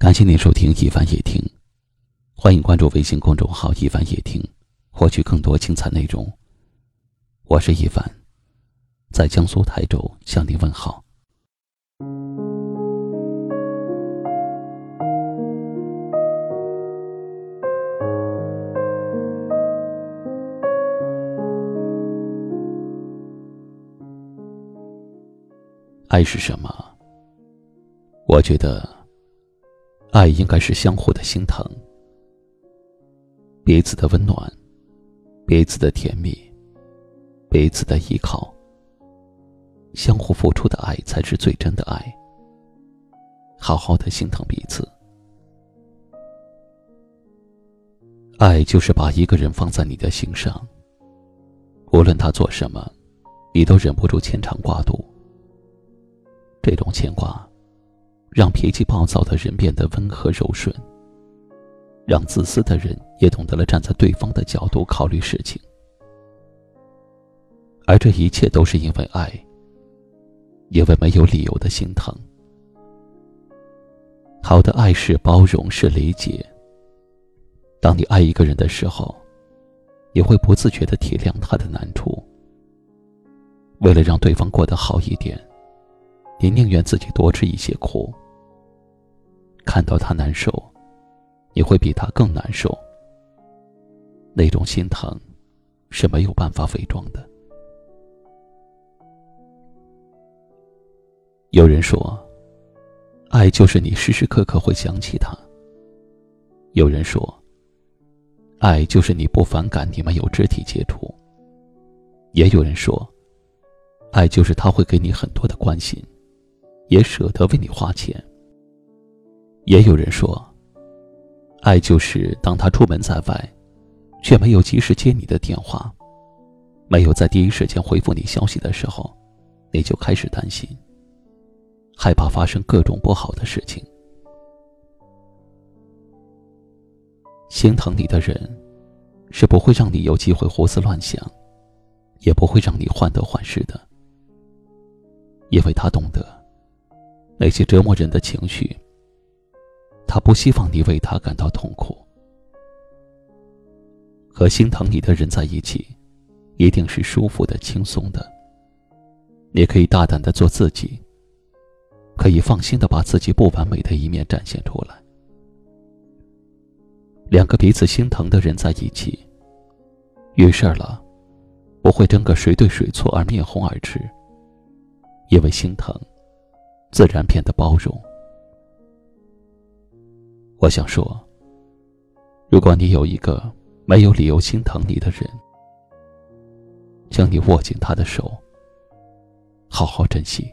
感谢您收听一凡夜听，欢迎关注微信公众号一凡夜听，获取更多精彩内容。我是一凡，在江苏台州向您问好。爱是什么？我觉得。爱应该是相互的心疼，彼此的温暖，彼此的甜蜜，彼此的依靠，相互付出的爱才是最真的爱。好好的心疼彼此，爱就是把一个人放在你的心上，无论他做什么，你都忍不住牵肠挂肚。这种牵挂。让脾气暴躁的人变得温和柔顺，让自私的人也懂得了站在对方的角度考虑事情，而这一切都是因为爱，因为没有理由的心疼。好的爱是包容，是理解。当你爱一个人的时候，你会不自觉的体谅他的难处，为了让对方过得好一点。你宁愿自己多吃一些苦，看到他难受，你会比他更难受。那种心疼是没有办法伪装的。有人说，爱就是你时时刻刻会想起他。有人说，爱就是你不反感你们有肢体接触。也有人说，爱就是他会给你很多的关心。也舍得为你花钱。也有人说，爱就是当他出门在外，却没有及时接你的电话，没有在第一时间回复你消息的时候，你就开始担心，害怕发生各种不好的事情。心疼你的人，是不会让你有机会胡思乱想，也不会让你患得患失的，因为他懂得。那些折磨人的情绪，他不希望你为他感到痛苦。和心疼你的人在一起，一定是舒服的、轻松的。你可以大胆的做自己，可以放心的把自己不完美的一面展现出来。两个彼此心疼的人在一起，遇事儿了，不会争个谁对谁错而面红耳赤，因为心疼。自然变得包容。我想说，如果你有一个没有理由心疼你的人，将你握紧他的手，好好珍惜。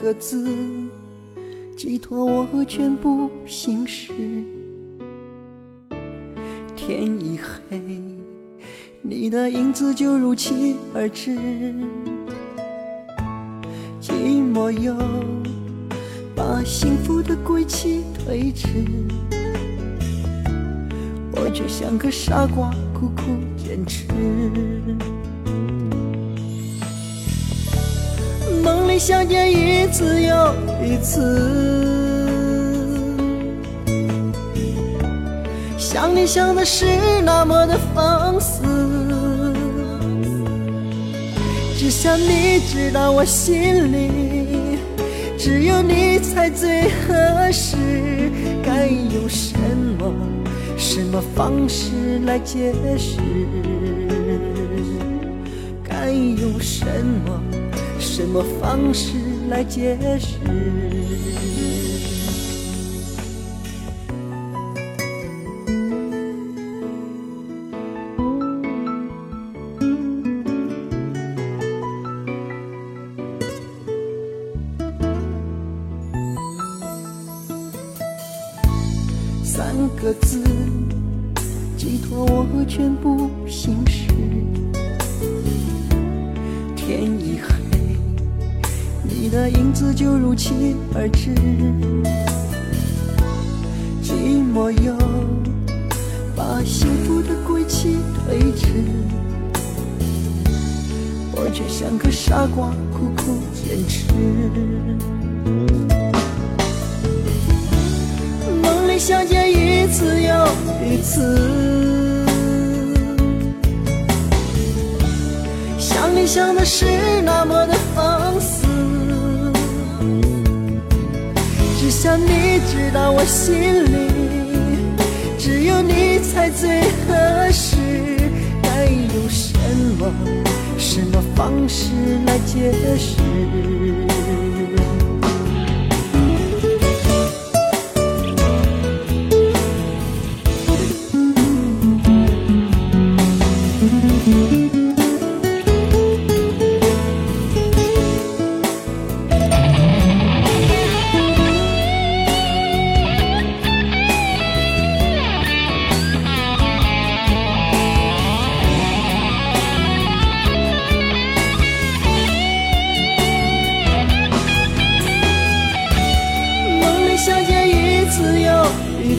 个字，寄托我全部心事。天一黑，你的影子就如期而至。寂寞又把幸福的归期推迟，我却像个傻瓜，苦苦坚持。梦里相见一次又一次，想你想的是那么的放肆，只想你知道我心里只有你才最合适，该用什么什么方式来解释？该用什么什么方式来解释？三个字，寄托我全部心事。天已黑，的影子就如期而至。寂寞又把幸福的归期推迟，我却像个傻瓜，苦苦坚持。梦里相见一次又一次，想你想的是那么想你知道我心里只有你才最合适，该用什么什么方式来解释？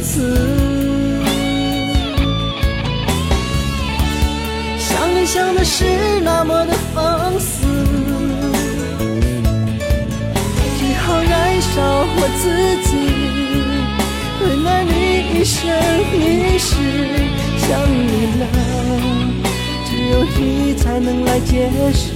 次，想你想的是那么的放肆，只好燃烧我自己，温暖你一生一世。想你了，只有你才能来解释。